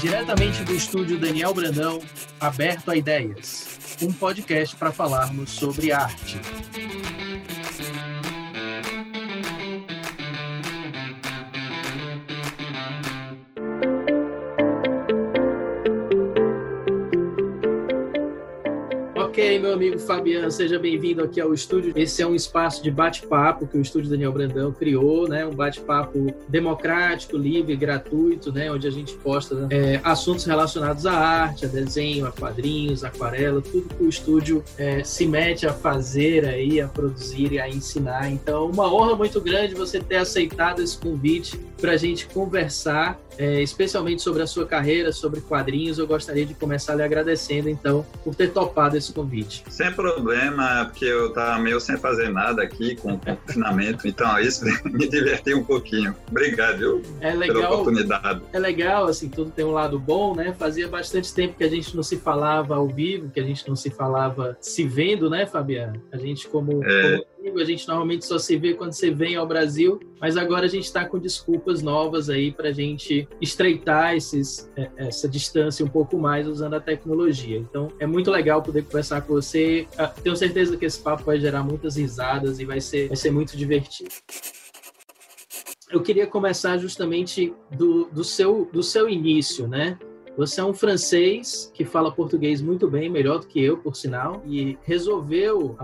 Diretamente do estúdio Daniel Brandão, Aberto a Ideias, um podcast para falarmos sobre arte. Amigo Fabiano, seja bem-vindo aqui ao estúdio. Esse é um espaço de bate-papo que o estúdio Daniel Brandão criou, né? Um bate-papo democrático, livre, gratuito, né? Onde a gente posta né? é, assuntos relacionados à arte, a desenho, a quadrinhos, aquarela, tudo que o estúdio é, se mete a fazer aí, a produzir e a ensinar. Então, uma honra muito grande você ter aceitado esse convite para a gente conversar, é, especialmente sobre a sua carreira, sobre quadrinhos. Eu gostaria de começar lhe agradecendo, então, por ter topado esse convite. Sem problema, porque eu estava meio sem fazer nada aqui com o confinamento, então isso me divertiu um pouquinho. Obrigado viu, é legal, pela oportunidade. É legal, assim, tudo tem um lado bom, né? Fazia bastante tempo que a gente não se falava ao vivo, que a gente não se falava se vendo, né, Fabiano? A gente, como, é... como a gente normalmente só se vê quando você vem ao Brasil, mas agora a gente está com desculpas novas aí para a gente estreitar esses, é, essa distância um pouco mais usando a tecnologia. Então é muito legal poder conversar com você. Ah, tenho certeza que esse papo vai gerar muitas risadas e vai ser, vai ser muito divertido eu queria começar justamente do, do, seu, do seu início, né? Você é um francês que fala português muito bem, melhor do que eu, por sinal, e resolveu,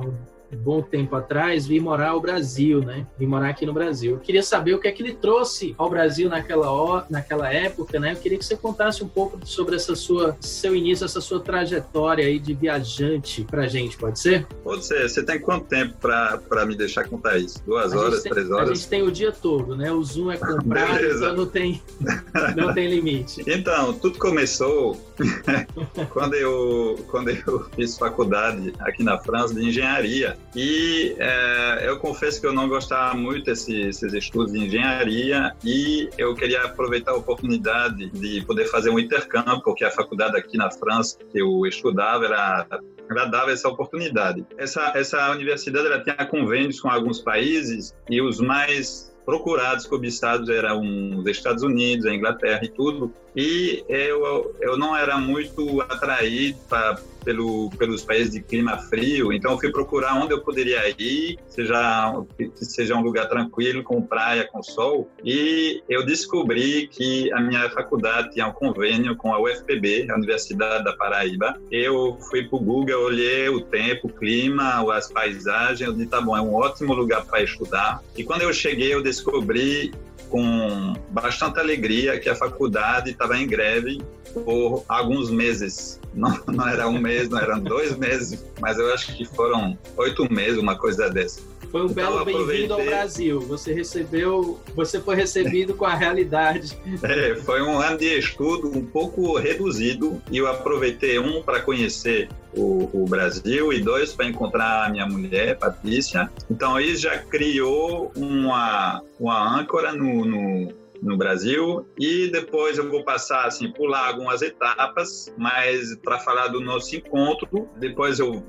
bom tempo atrás, vir morar ao Brasil, né? Vim morar aqui no Brasil. Eu queria saber o que é que ele trouxe ao Brasil naquela, hora, naquela época, né? Eu queria que você contasse um pouco sobre essa sua, seu início, essa sua trajetória aí de viajante pra gente, pode ser? Pode ser. Você tem quanto tempo para me deixar contar isso? Duas a horas, tem, três horas? A gente tem o dia todo, né? O Zoom é comprado, então não tem, não tem limite. Então, tudo começou quando, eu, quando eu fiz faculdade aqui na França de engenharia. E é, eu confesso que eu não gostava muito desses, estudos de engenharia e eu queria aproveitar a oportunidade de poder fazer um intercâmbio, porque a faculdade aqui na França que eu estudava era ela dava essa oportunidade. Essa, essa universidade ela tinha convênios com alguns países e os mais procurados, cobiçados eram os Estados Unidos, a Inglaterra e tudo. E eu, eu não era muito atraído para pelo, pelos países de clima frio, então fui procurar onde eu poderia ir, seja, que seja um lugar tranquilo, com praia, com sol, e eu descobri que a minha faculdade tinha um convênio com a UFPB, a Universidade da Paraíba. Eu fui para o Google, olhei o tempo, o clima, as paisagens, eu disse, tá bom, é um ótimo lugar para estudar. E quando eu cheguei, eu descobri com bastante alegria que a faculdade estava em greve por alguns meses. Não, não era um mês, não eram dois meses, mas eu acho que foram oito meses, uma coisa dessa. Foi um então, belo bem-vindo ao Brasil. Você recebeu, você foi recebido com a realidade. É, foi um ano de estudo um pouco reduzido e eu aproveitei um para conhecer o, o, Brasil e dois para encontrar a minha mulher, Patrícia. Então isso já criou uma, uma âncora no, no no Brasil e depois eu vou passar assim pular algumas etapas, mas para falar do nosso encontro, depois eu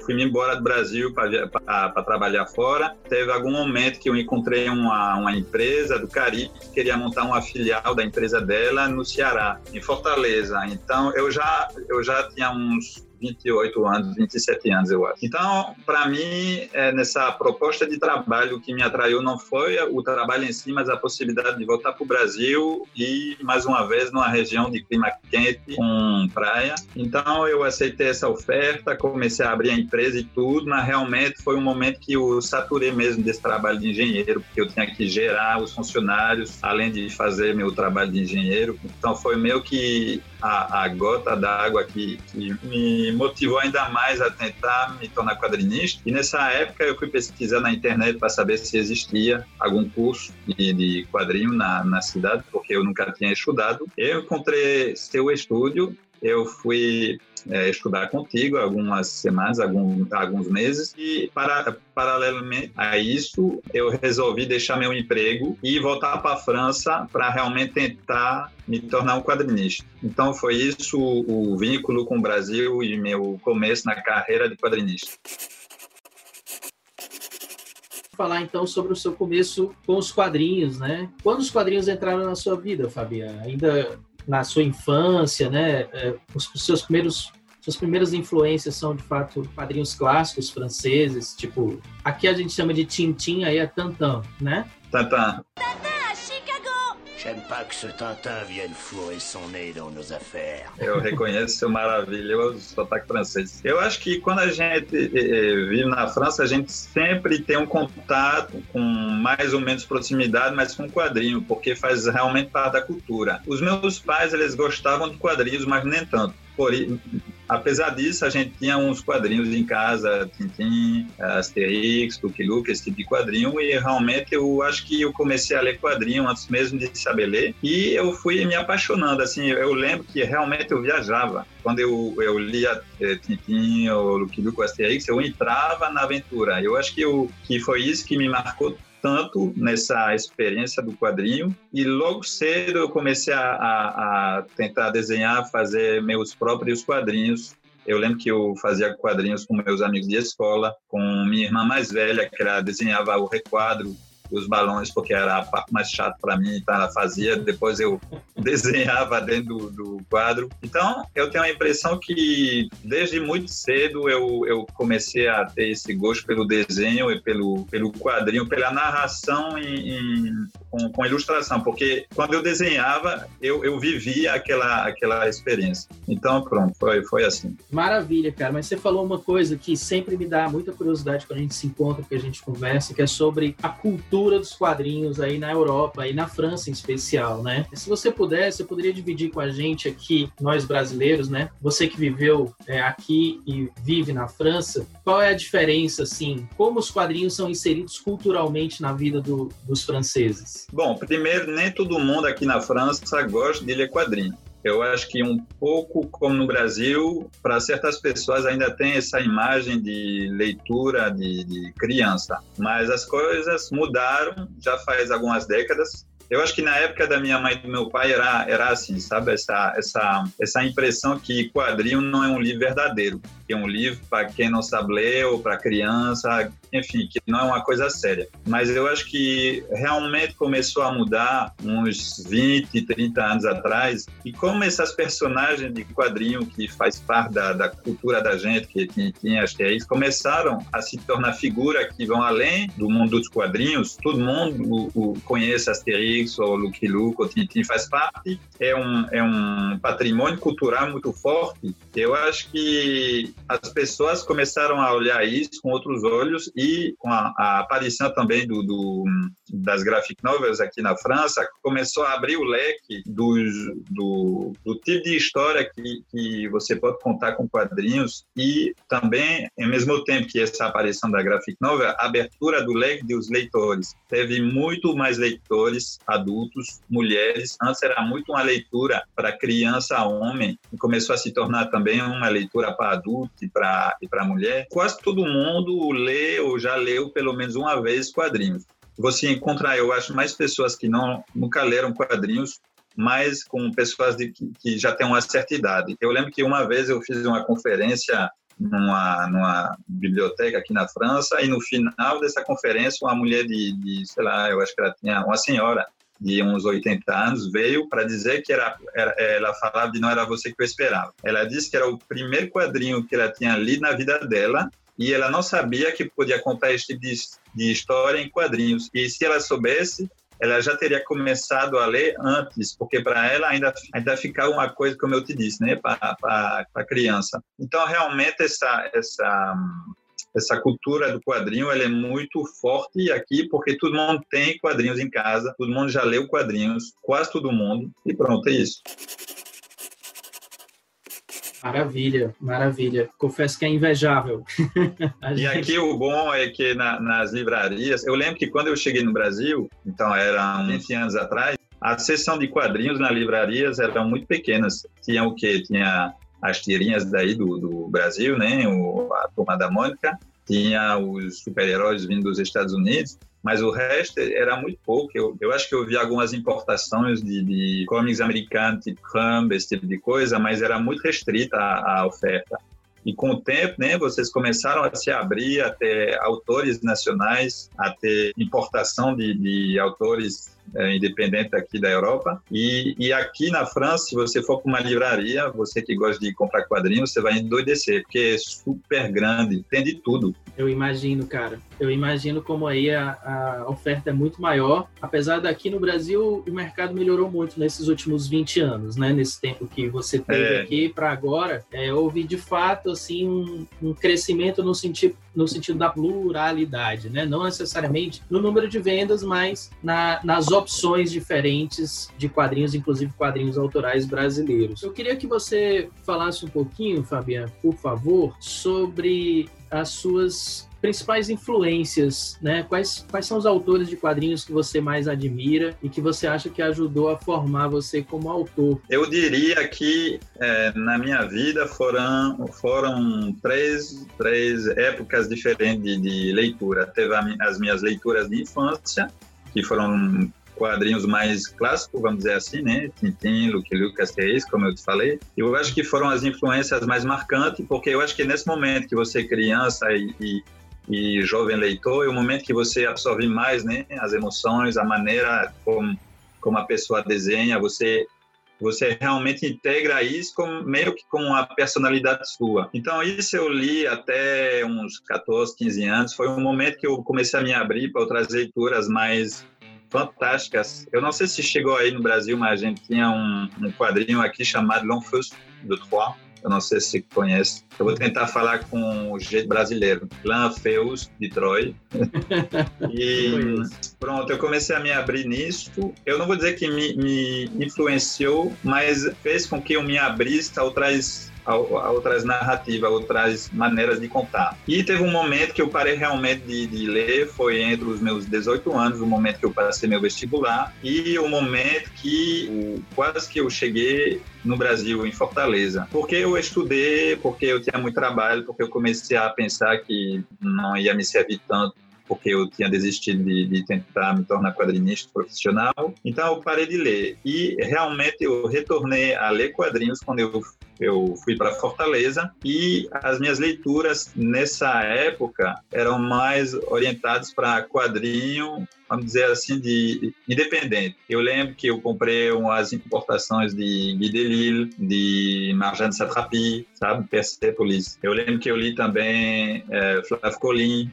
fui me embora do Brasil para trabalhar fora. Teve algum momento que eu encontrei uma, uma empresa do Caribe que queria montar uma filial da empresa dela no Ceará, em Fortaleza. Então eu já eu já tinha uns 28 anos, 27 anos, eu acho. Então, para mim, é, nessa proposta de trabalho, o que me atraiu não foi o trabalho em si, mas a possibilidade de voltar para o Brasil e, mais uma vez, numa região de clima quente, com praia. Então, eu aceitei essa oferta, comecei a abrir a empresa e tudo, mas realmente foi um momento que eu saturei mesmo desse trabalho de engenheiro, porque eu tinha que gerar os funcionários, além de fazer meu trabalho de engenheiro. Então, foi meio que a, a gota d'água que, que me motivou ainda mais a tentar me tornar quadrinista. E nessa época eu fui pesquisar na internet para saber se existia algum curso de, de quadrinho na, na cidade, porque eu nunca tinha estudado. Eu encontrei seu estúdio eu fui é, estudar contigo algumas semanas, alguns, alguns meses, e para, paralelamente a isso, eu resolvi deixar meu emprego e voltar para a França para realmente tentar me tornar um quadrinista. Então foi isso o, o vínculo com o Brasil e meu começo na carreira de quadrinista falar então sobre o seu começo com os quadrinhos, né? Quando os quadrinhos entraram na sua vida, Fabiana? Ainda na sua infância, né? É, os, os seus primeiros suas primeiras influências são, de fato, quadrinhos clássicos franceses, tipo, aqui a gente chama de Tintin, aí é Tantan, né? Tantan. J'aime pas que ce Tintin vienne fourrer son nez dans nos affaires. Eu reconheço seu maravilhoso sotaque francês. Eu acho que quando a gente eh, vive na França, a gente sempre tem um contato com mais ou menos proximidade, mas com quadrinho, porque faz realmente parte da cultura. Os meus pais, eles gostavam de quadrinhos, mas nem tanto. Por, apesar disso, a gente tinha uns quadrinhos em casa, Tintin, Asterix, Lucky Luke, esse tipo de quadrinho, e realmente eu acho que eu comecei a ler quadrinho antes mesmo de saber ler, e eu fui me apaixonando, assim, eu lembro que realmente eu viajava. Quando eu, eu lia é, Tintin ou Lucky Luke, Asterix, eu entrava na aventura. Eu acho que, eu, que foi isso que me marcou tanto nessa experiência do quadrinho e logo cedo eu comecei a, a, a, tentar desenhar, fazer meus próprios quadrinhos. Eu lembro que eu fazia quadrinhos com meus amigos de escola, com minha irmã mais velha, que ela desenhava o requadro os balões, porque era a parte mais chata para mim, então ela fazia, depois eu desenhava dentro do, do, quadro. Então, eu tenho a impressão que desde muito cedo eu, eu comecei a ter esse gosto pelo desenho e pelo, pelo quadrinho, pela narração em, em com, com, ilustração, porque quando eu desenhava, eu, eu vivia aquela, aquela experiência. Então, pronto, foi, foi assim. Maravilha, cara, mas você falou uma coisa que sempre me dá muita curiosidade quando a gente se encontra, que a gente conversa, que é sobre a cultura cultura dos quadrinhos aí na Europa e na França em especial, né? Se você pudesse, você poderia dividir com a gente aqui, nós brasileiros, né? Você que viveu é, aqui e vive na França, qual é a diferença, assim? Como os quadrinhos são inseridos culturalmente na vida do, dos franceses? Bom, primeiro, nem todo mundo aqui na França gosta de ler quadrinho. Eu acho que um pouco como no Brasil, para certas pessoas ainda tem essa imagem de leitura de, de criança, mas as coisas mudaram já faz algumas décadas eu acho que na época da minha mãe e do meu pai era, era assim, sabe? Essa, essa, essa impressão que quadrinho não é um livro verdadeiro, que é um livro para quem não sabe ler ou para criança, enfim, que não é uma coisa séria. Mas eu acho que realmente começou a mudar uns 20, 30 anos atrás, e como essas personagens de quadrinho que faz parte da, da cultura da gente, que, que tinha Asterix, começaram a se tornar figuras que vão além do mundo dos quadrinhos, todo mundo o, o conhece Asterix, ou Lucky Luke ou Tintin faz parte, é um, é um patrimônio cultural muito forte. Eu acho que as pessoas começaram a olhar isso com outros olhos e com a, a aparição também do, do, das graphic novels aqui na França, começou a abrir o leque dos, do, do tipo de história que, que você pode contar com quadrinhos e também, ao mesmo tempo que essa aparição da graphic novel, a abertura do leque dos leitores. Teve muito mais leitores adultos, mulheres. Antes era muito uma leitura para criança, homem, e começou a se tornar também uma leitura para adulto e para e para mulher. Quase todo mundo lê ou já leu pelo menos uma vez quadrinhos. Você encontra, eu acho, mais pessoas que não nunca leram quadrinhos mas com pessoas de, que, que, já têm uma certa idade. Eu lembro que uma vez eu fiz uma conferência numa, numa biblioteca aqui na França e no final dessa conferência uma mulher de, de, sei lá, eu acho que ela tinha uma senhora de uns 80 anos, veio para dizer que era, era, ela falava de Não Era Você Que Eu Esperava. Ela disse que era o primeiro quadrinho que ela tinha lido na vida dela e ela não sabia que podia contar este tipo de, de história em quadrinhos. E se ela soubesse, ela já teria começado a ler antes, porque para ela ainda, ainda ficava uma coisa, como eu te disse, né, para a criança. Então, realmente, essa, essa essa cultura do quadrinho ela é muito forte aqui, porque todo mundo tem quadrinhos em casa, todo mundo já leu quadrinhos, quase todo mundo, e pronto, é isso. Maravilha, maravilha. Confesso que é invejável. e aqui o bom é que na, nas livrarias, eu lembro que quando eu cheguei no Brasil, então era 20 anos atrás, a seção de quadrinhos nas livrarias eram muito pequenas. Tinha o quê? Tinha as tirinhas daí do, do Brasil, né? O, a Turma da Mônica, tinha os super-heróis vindo dos Estados Unidos, mas o resto era muito pouco. Eu, eu acho que eu vi algumas importações de, de comics americanos, tipo Rambo, esse tipo de coisa, mas era muito restrita a, a oferta. E com o tempo, né, vocês começaram a se abrir a ter autores nacionais, a ter importação de, de autores é, independente aqui da Europa. E, e aqui na França, se você for para uma livraria, você que gosta de comprar quadrinhos, você vai endoidecer, porque é super grande, tem de tudo. Eu imagino, cara. Eu imagino como aí a, a oferta é muito maior. Apesar daqui no Brasil, o mercado melhorou muito nesses últimos 20 anos, né? Nesse tempo que você teve é. aqui para agora, é, houve de fato assim um, um crescimento no sentido no sentido da pluralidade, né? Não necessariamente no número de vendas, mas na, nas opções diferentes de quadrinhos, inclusive quadrinhos autorais brasileiros. Eu queria que você falasse um pouquinho, Fabiano, por favor, sobre as suas principais influências, né? Quais, quais são os autores de quadrinhos que você mais admira e que você acha que ajudou a formar você como autor? Eu diria que é, na minha vida foram, foram três, três épocas diferentes de, de leitura. Teve as minhas leituras de infância, que foram quadrinhos mais clássicos, vamos dizer assim, né? Tintin, Luke Luke, Asterix, como eu te falei. Eu acho que foram as influências mais marcantes, porque eu acho que nesse momento que você é criança e, e e jovem leitor é o momento que você absorve mais, né, as emoções, a maneira como, como a pessoa desenha, você você realmente integra isso como, meio que com a personalidade sua. Então, isso eu li até uns 14, 15 anos. Foi um momento que eu comecei a me abrir para outras leituras mais fantásticas. Eu não sei se chegou aí no Brasil, mas a gente tinha um, um quadrinho aqui chamado L'Enfeust de Troyes, eu não sei se conhece. Eu vou tentar falar com o jeito brasileiro. Lanfeus, de Troy. e pronto, eu comecei a me abrir nisso. Eu não vou dizer que me, me influenciou, mas fez com que eu me abrisse a outras a, outras narrativas, a outras maneiras de contar. E teve um momento que eu parei realmente de, de, ler, foi entre os meus 18 anos, o momento que eu passei meu vestibular, e o momento que quase que eu cheguei no Brasil, em Fortaleza. Porque eu estudei, porque eu tinha muito trabalho, porque eu comecei a pensar que não ia me servir tanto porque eu tinha desistido de, de, tentar me tornar quadrinista profissional. Então eu parei de ler e realmente eu retornei a ler quadrinhos quando eu eu fui para Fortaleza e as minhas leituras nessa época eram mais orientadas para quadrinho, vamos dizer assim, de independente. Eu lembro que eu comprei umas importações de Guy Delisle, de Marjane Satrapi, sabe, Persepolis. Eu lembro que eu li também é, Flávio Colim,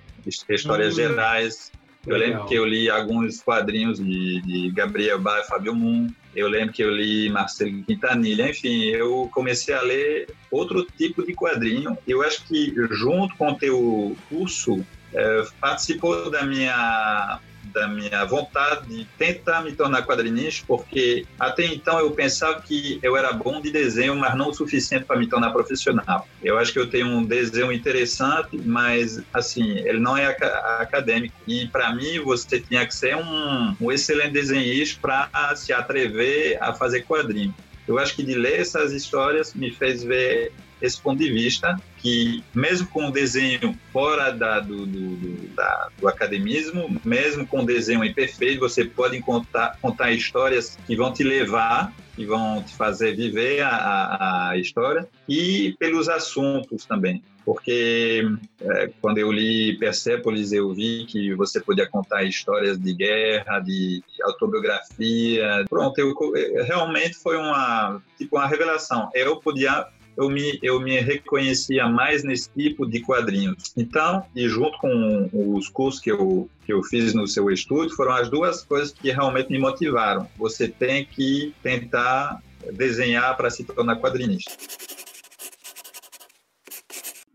Histórias hum. Gerais. Eu Legal. lembro que eu li alguns quadrinhos de, de Gabriel Bar e Fábio Moon. Eu lembro que eu li Marcelo Quintanilha. Enfim, eu comecei a ler outro tipo de quadrinho. Eu acho que junto com o teu curso, é, participou da minha da minha vontade de tentar me tornar quadrinista, porque até então eu pensava que eu era bom de desenho, mas não o suficiente para me tornar profissional. Eu acho que eu tenho um desenho interessante, mas assim, ele não é acadêmico. E para mim, você tinha que ser um, um excelente desenhista para se atrever a fazer quadrinho. Eu acho que de ler essas histórias me fez ver esse ponto de vista que mesmo com o desenho fora da, do, do, da, do academismo, mesmo com o desenho imperfeito, você pode contar, contar histórias que vão te levar que vão te fazer viver a, a, história e pelos assuntos também. Porque é, quando eu li Persepolis, eu vi que você podia contar histórias de guerra, de autobiografia. Pronto, eu, realmente foi uma, tipo, uma revelação. Eu podia eu me, eu me reconhecia mais nesse tipo de quadrinhos. Então, e junto com os cursos que eu, que eu fiz no seu estúdio, foram as duas coisas que realmente me motivaram. Você tem que tentar desenhar para se tornar quadrinista.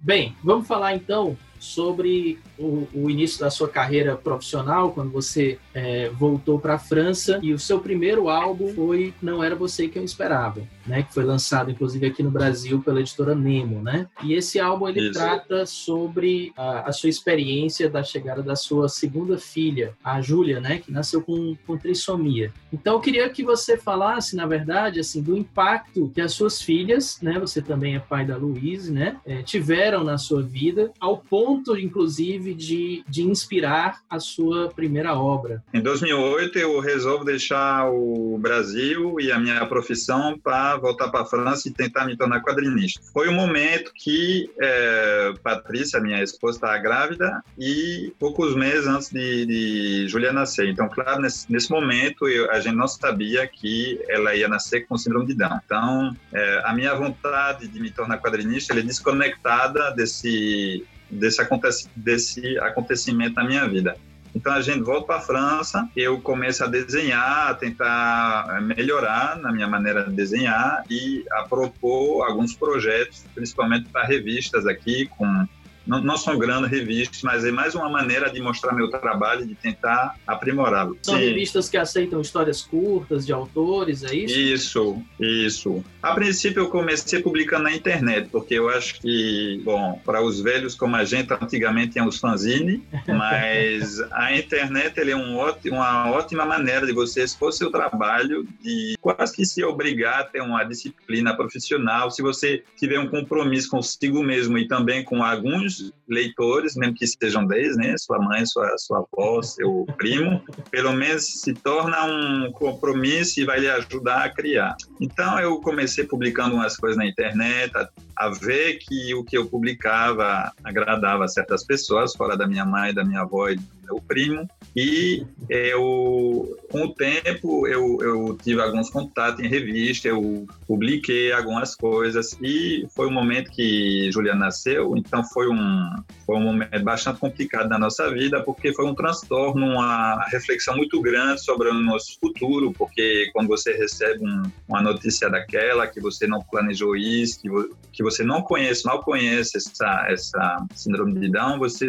Bem, vamos falar então sobre o, o, início da sua carreira profissional, quando você é, voltou para a França e o seu primeiro álbum foi Não Era Você Que Eu Esperava, né? Que foi lançado, inclusive, aqui no Brasil pela editora Nemo, né? E esse álbum, ele Isso. trata sobre a, a, sua experiência da chegada da sua segunda filha, a Júlia, né? Que nasceu com, com trissomia. Então, eu queria que você falasse, na verdade, assim, do impacto que as suas filhas, né? Você também é pai da Louise, né? É, tiveram na sua vida, ao ponto, inclusive, teve de, de inspirar a sua primeira obra? Em 2008, eu resolvo deixar o Brasil e a minha profissão para voltar para a França e tentar me tornar quadrinista. Foi um momento que é, Patrícia, minha esposa, estava grávida e poucos meses antes de, de Julia nascer. Então, claro, nesse, nesse momento, eu, a gente não sabia que ela ia nascer com síndrome de Down. Então, é, a minha vontade de me tornar quadrinista é desconectada desse, desse, acontec desse acontecimento na minha vida. Então a gente volta para a França, eu começo a desenhar, a tentar eh, melhorar na minha maneira de desenhar e a propor alguns projetos, principalmente para revistas aqui, com não, não são grandes revistas, mas é mais uma maneira de mostrar meu trabalho e de tentar aprimorá-lo. São Sim. revistas que aceitam histórias curtas de autores, é isso? Isso, isso. A princípio eu comecei publicando na internet, porque eu acho que, bom, para os velhos como a gente, antigamente tinha os fanzine, mas a internet ele é um ótimo, uma ótima maneira de você expor seu trabalho, de quase que se obrigar a ter uma disciplina profissional, se você tiver um compromisso consigo mesmo e também com alguns leitores, mesmo que sejam 10, né? Sua mãe, sua, sua avó, seu primo, pelo menos se torna um compromisso e vai lhe ajudar a criar. Então eu comecei publicando umas coisas na internet, a, ver que o que eu publicava agradava a certas pessoas, fora da minha mãe, da minha avó e do meu primo. E eu, com o tempo, eu, eu tive alguns contatos em revista, eu publiquei algumas coisas e foi um momento que Juliana nasceu, então foi um, foi um momento bastante complicado na nossa vida, porque foi um transtorno, uma reflexão muito grande sobre o nosso futuro, porque quando você recebe um, uma notícia daquela, que você não planejou isso, que, que você não conhece, mal conhece essa, essa síndrome de Down, você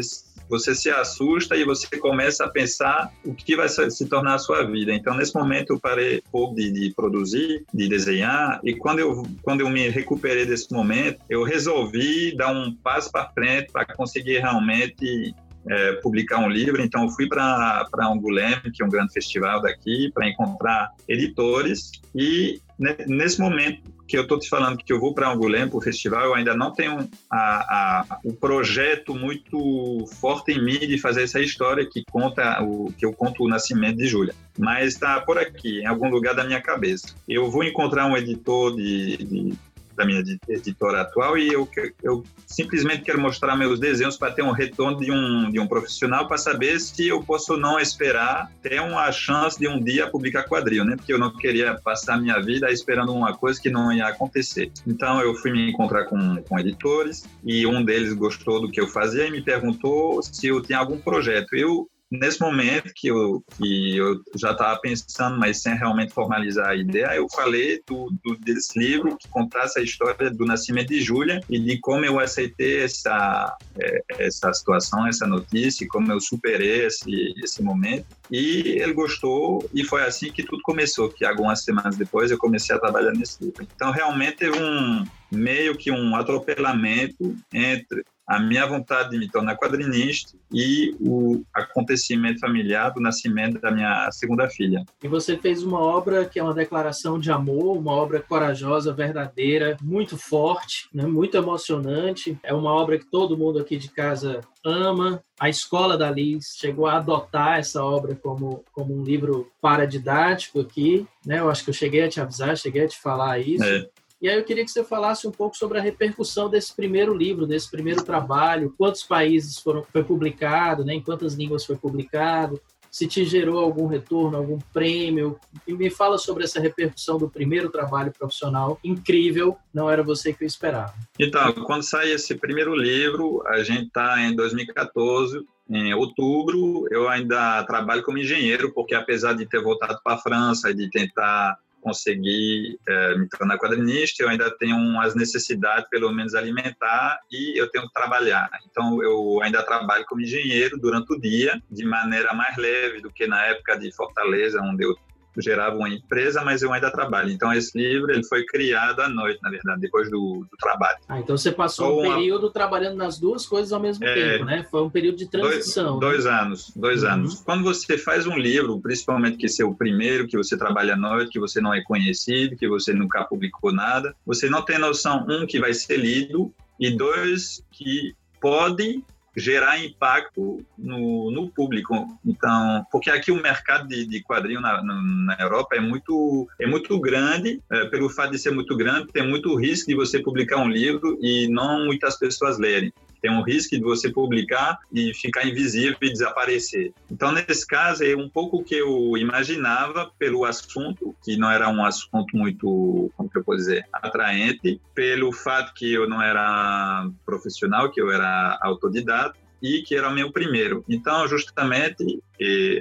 você se assusta e você começa a pensar o que vai se tornar a sua vida. Então, nesse momento, eu parei pouco de, de produzir, de desenhar, e quando eu, quando eu me recuperei desse momento, eu resolvi dar um passo para frente para conseguir realmente é, publicar um livro. Então, eu fui para Angoulême, que é um grande festival daqui, para encontrar editores. E nesse momento que eu estou te falando que eu vou para Angoulême, para o festival, eu ainda não tenho a, a, o projeto muito forte em mim de fazer essa história que conta o que eu conto o nascimento de Júlia. Mas está por aqui, em algum lugar da minha cabeça. Eu vou encontrar um editor de, de da minha editora atual e eu, eu simplesmente quero mostrar meus desenhos para ter um retorno de um, de um profissional para saber se eu posso ou não esperar ter uma chance de um dia publicar quadril, né? Porque eu não queria passar minha vida esperando uma coisa que não ia acontecer. Então eu fui me encontrar com, com editores e um deles gostou do que eu fazia e me perguntou se eu tinha algum projeto. Eu nesse momento que eu, que eu já estava pensando, mas sem realmente formalizar a ideia, eu falei do, do, desse livro que contasse a história do nascimento de Júlia e de como eu aceitei essa, é, essa situação, essa notícia, como eu superei esse, esse momento. E ele gostou e foi assim que tudo começou, que algumas semanas depois eu comecei a trabalhar nesse livro. Então, realmente teve um meio que um atropelamento entre a minha vontade de me tornar quadrinista e o acontecimento familiar do nascimento da minha segunda filha. E você fez uma obra que é uma declaração de amor, uma obra corajosa, verdadeira, muito forte, né? muito emocionante. É uma obra que todo mundo aqui de casa ama. A escola da Liz chegou a adotar essa obra como, como um livro paradidático aqui. Né? Eu acho que eu cheguei a te avisar, cheguei a te falar isso. É. E aí eu queria que você falasse um pouco sobre a repercussão desse primeiro livro, desse primeiro trabalho, quantos países foram foi publicado, né, em quantas línguas foi publicado, se te gerou algum retorno, algum prêmio. E me fala sobre essa repercussão do primeiro trabalho profissional incrível, não era você que eu esperava. Então, quando sai esse primeiro livro, a gente está em 2014, em outubro, eu ainda trabalho como engenheiro, porque apesar de ter voltado para a França e de tentar conseguir é, me tornar quadrinista, eu ainda tenho as necessidades, pelo menos alimentar, e eu tenho que trabalhar. Então, eu ainda trabalho como engenheiro durante o dia, de maneira mais leve do que na época de Fortaleza, onde eu gerava uma empresa, mas eu ainda trabalho. Então, esse livro ele foi criado à noite, na verdade, depois do, do trabalho. Ah, então você passou um período trabalhando nas duas coisas ao mesmo é, tempo, né? Foi um período de transição. Dois, dois anos, dois uhum. anos. Quando você faz um livro, principalmente que é o primeiro, que você trabalha à noite, que você não é conhecido, que você nunca publicou nada, você não tem noção, um, que vai ser lido, e dois, que pode gerar impacto no, no público. Então, porque aqui o mercado de, de quadrinho na, na, Europa é muito, é muito grande, é, pelo fato de ser muito grande, tem muito risco de você publicar um livro e não muitas pessoas lerem tem um risco de você publicar e ficar invisível e desaparecer. Então, nesse caso, é um pouco o que eu imaginava pelo assunto, que não era um assunto muito, como que eu posso dizer, atraente, pelo fato que eu não era profissional, que eu era autodidata, e que era o meu primeiro. Então, justamente,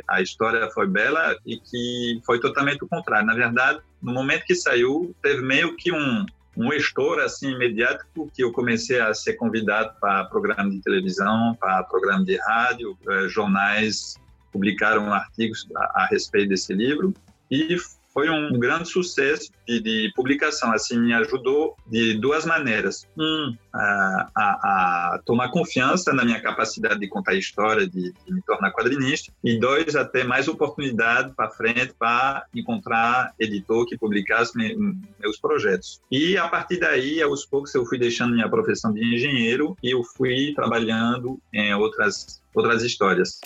a história foi bela e que foi totalmente o contrário. Na verdade, no momento que saiu, teve meio que um, um estouro assim imediato que eu comecei a ser convidado para programa de televisão, para programa de rádio, eh, jornais publicaram artigos a, a respeito desse livro e foi um grande sucesso de, de, publicação. Assim, me ajudou de duas maneiras. Um, a, a, a, tomar confiança na minha capacidade de contar história, de, de me tornar quadrinista. E dois, até mais oportunidade para frente para encontrar editor que publicasse me, meus projetos. E a partir daí, aos poucos, eu fui deixando minha profissão de engenheiro e eu fui trabalhando em outras, outras histórias.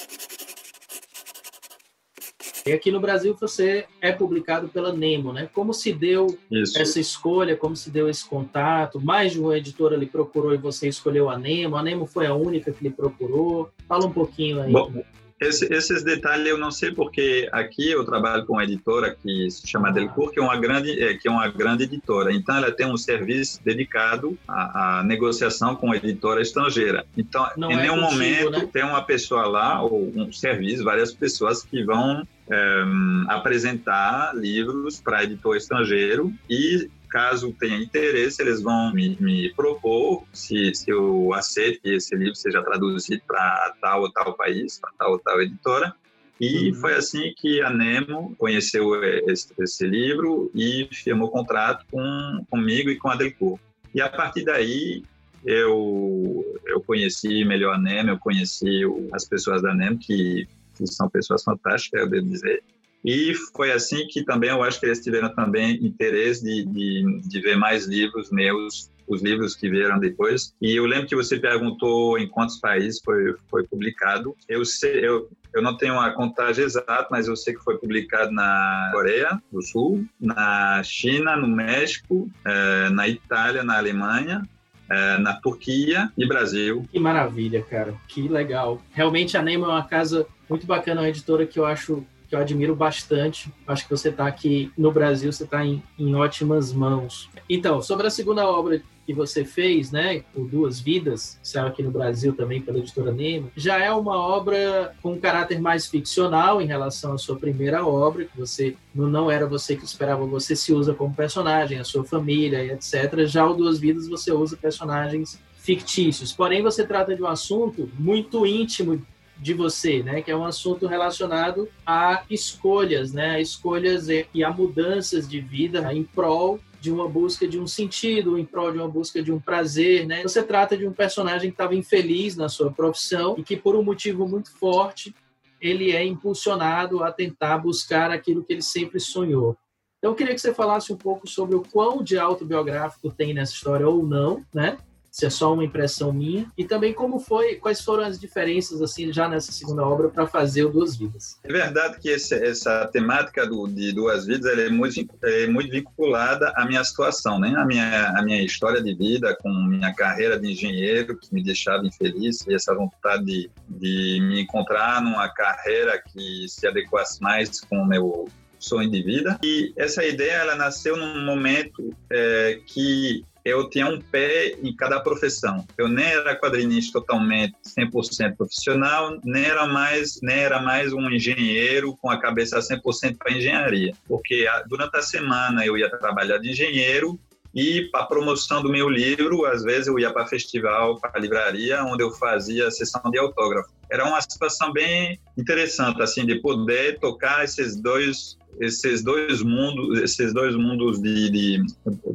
E aqui no Brasil você é publicado pela Nemo, né? Como se deu Isso. essa escolha, como se deu esse contato? Mais de uma editora lhe procurou e você escolheu a Nemo? A Nemo foi a única que lhe procurou? Fala um pouquinho aí. Bom, esse, esses detalhes eu não sei porque aqui eu trabalho com uma editora que se chama Delcourt, que é uma grande, é, que é uma grande editora. Então ela tem um serviço dedicado à, à negociação com editora estrangeira. Então, não em é nenhum contigo, momento né? tem uma pessoa lá ou um serviço, várias pessoas que vão é, apresentar livros para editor estrangeiro e caso tenha interesse, eles vão me, me propor se, se, eu aceito que esse livro seja traduzido para tal ou tal país, para tal ou tal editora. E uhum. foi assim que a Nemo conheceu esse, esse, livro e firmou contrato com, comigo e com a Delcourt. E a partir daí eu, eu conheci melhor a Nemo, eu conheci as pessoas da Nemo, que, que são pessoas fantásticas, eu devo dizer. E foi assim que também eu acho que eles tiveram também interesse de, de, de ver mais livros meus, os livros que vieram depois. E eu lembro que você perguntou em quantos países foi, foi publicado. Eu sei, eu, eu não tenho a contagem exata, mas eu sei que foi publicado na Coreia do Sul, na China, no México, eh, na Itália, na Alemanha, eh, na Turquia e Brasil. Que maravilha, cara. Que legal. Realmente a Nemo é uma casa muito bacana, uma editora que eu acho que eu admiro bastante. Acho que você está aqui no Brasil, você está em, em ótimas mãos. Então, sobre a segunda obra que você fez, né, por Duas Vidas, que saiu aqui no Brasil também pela editora Nemo, já é uma obra com um caráter mais ficcional em relação à sua primeira obra, que você não era você que esperava, você se usa como personagem, a sua família e etc. Já o Duas Vidas você usa personagens fictícios. Porém, você trata de um assunto muito íntimo de você, né? Que é um assunto relacionado a escolhas, né? A escolhas e a mudanças de vida em prol de uma busca de um sentido, em prol de uma busca de um prazer, né? Você trata de um personagem que estava infeliz na sua profissão e que por um motivo muito forte ele é impulsionado a tentar buscar aquilo que ele sempre sonhou. Então eu queria que você falasse um pouco sobre o quão de autobiográfico tem nessa história ou não, né? Se é só uma impressão minha, e também como foi, quais foram as diferenças assim já nessa segunda obra para fazer o Duas Vidas. É verdade que esse, essa temática do, de Duas Vidas é muito é muito vinculada à minha situação, né? A minha a minha história de vida com minha carreira de engenheiro que me deixava infeliz e essa vontade de, de me encontrar numa carreira que se adequasse mais com o meu sonho de vida. E essa ideia ela nasceu num momento é, que eu tinha um pé em cada profissão. Eu nem era quadrinista totalmente 100% profissional, nem era mais nem era mais um engenheiro com a cabeça 100% para engenharia, porque durante a semana eu ia trabalhar de engenheiro e para promoção do meu livro, às vezes eu ia para festival, para livraria, onde eu fazia sessão de autógrafo. Era uma situação bem interessante assim de poder tocar esses dois esses dois mundos, esses dois mundos de, de,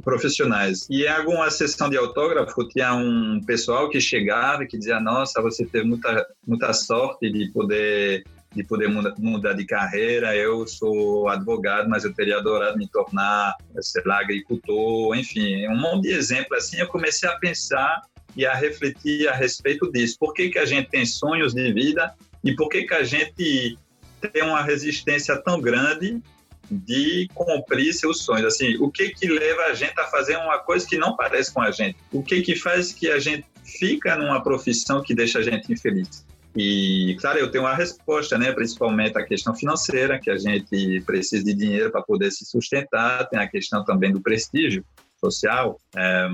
profissionais. E em alguma sessão de autógrafo tinha um pessoal que chegava que dizia: "Nossa, você teve muita muita sorte de poder de poder mudar, mudar de carreira. Eu sou advogado, mas eu teria adorado me tornar, sei lá, agricultor, enfim, um monte de exemplo assim. Eu comecei a pensar e a refletir a respeito disso. Por que, que a gente tem sonhos de vida e por que, que a gente tem uma resistência tão grande de cumprir seus sonhos. Assim, o que que leva a gente a fazer uma coisa que não parece com a gente? O que que faz que a gente fica numa profissão que deixa a gente infeliz? E, claro, eu tenho uma resposta, né? principalmente a questão financeira, que a gente precisa de dinheiro para poder se sustentar, tem a questão também do prestígio social. É,